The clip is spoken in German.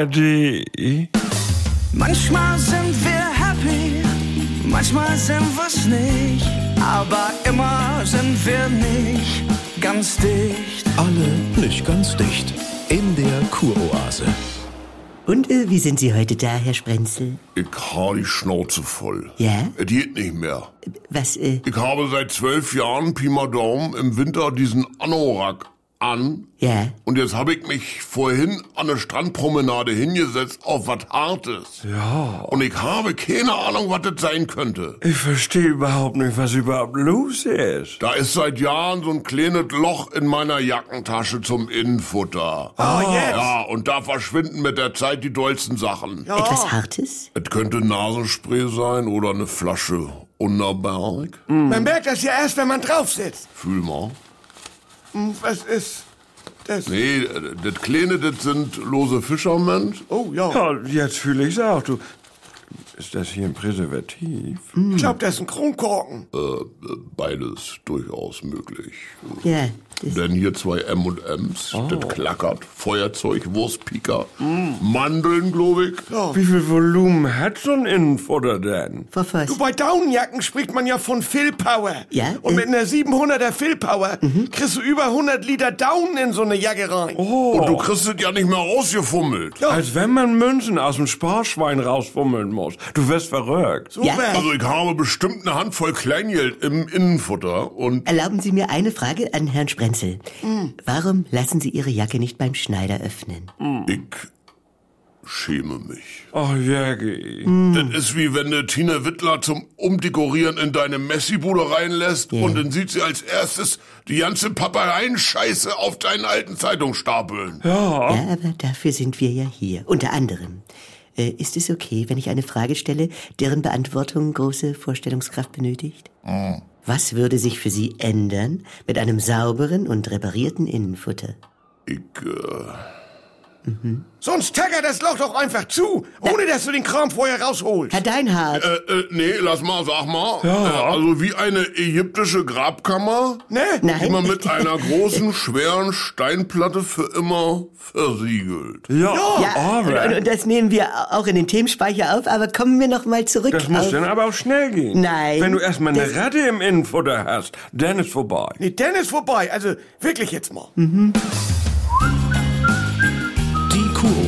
ARD. Manchmal sind wir happy, manchmal sind wir's nicht, aber immer sind wir nicht ganz dicht. Alle nicht ganz dicht. In der Kuroase. Und äh, wie sind Sie heute da, Herr Sprenzel? Ich habe die Schnauze voll. Ja? Es geht nicht mehr. Was, äh, Ich habe seit zwölf Jahren Pi mal Daumen im Winter diesen Anorak an. ja? Und jetzt habe ich mich vorhin an eine Strandpromenade hingesetzt auf was Hartes. Ja. Und ich habe keine Ahnung, was das sein könnte. Ich verstehe überhaupt nicht, was überhaupt los ist. Da ist seit Jahren so ein kleines Loch in meiner Jackentasche zum Innenfutter. Ah, jetzt? Ja, und da verschwinden mit der Zeit die dollsten Sachen. Etwas Hartes? Es könnte Nasenspray sein oder eine Flasche Unterberg. Man merkt das ja erst, wenn man drauf sitzt. Fühl mal. Hm, Was ist das? Nee, das Kleine, das sind lose Fischermen. Oh ja, Ja, jetzt fühle ich's auch. Du, ist das hier ein Präservativ? ich glaube, das ist ein Kronkorken. Äh, äh, beides durchaus möglich. Ja. Denn hier zwei M&M's, das klackert, Feuerzeug, Wurstpiker, Mandeln, glaube ich. Wie viel Volumen hat so ein Innenfutter denn? Voss. Du, bei Daunenjacken spricht man ja von Fill Power. Ja, Und äh. mit einer 700er Fill Power kriegst du über 100 Liter Daunen in so eine Jacke rein. Und du kriegst es ja nicht mehr rausgefummelt. Als wenn man Münzen aus dem Sparschwein rausfummeln muss. Du wirst verrückt. So Ja, wär- Also ich habe bestimmt eine Handvoll Kleingeld im Innenfutter und Erlauben Sie mir eine Frage an Herrn Sprenzel. Hm. Warum lassen Sie Ihre Jacke nicht beim Schneider öffnen? ich schäme mich. Oh, Jägi. Das ist wie wenn du Tina Wittler zum Umdekorieren in deine Messi-Bude reinlässt und dann sieht sie als erstes die ganze Papereien-Scheiße auf deinen alten Zeitungsstapeln. Ja. Ja, aber dafür sind wir ja hier. Unter anderem. Äh, ist es okay, wenn ich eine Frage stelle, deren Beantwortung große Vorstellungskraft benötigt? Was würde sich für Sie ändern mit einem sauberen und reparierten Innenfutter? Ich, äh, Sonst tackert das Loch doch einfach zu, ohne dass du den Kram vorher rausholst. Herr Deinhardt, äh, äh, nee, lass mal, sag mal. Ja. Äh, also wie eine ägyptische Grabkammer, Ne? nein. die man mit einer großen, schweren Steinplatte für immer versiegelt. Ja, ja, aber und, und das nehmen wir auch in den Themenspeicher auf, aber kommen wir noch mal zurück das muss auf... dann aber auch schnell gehen. Nein. Wenn du erstmal eine Das- Ratte im Innenfutter hast, dann ist vorbei. Nee, dann ist vorbei. Also wirklich jetzt mal. Die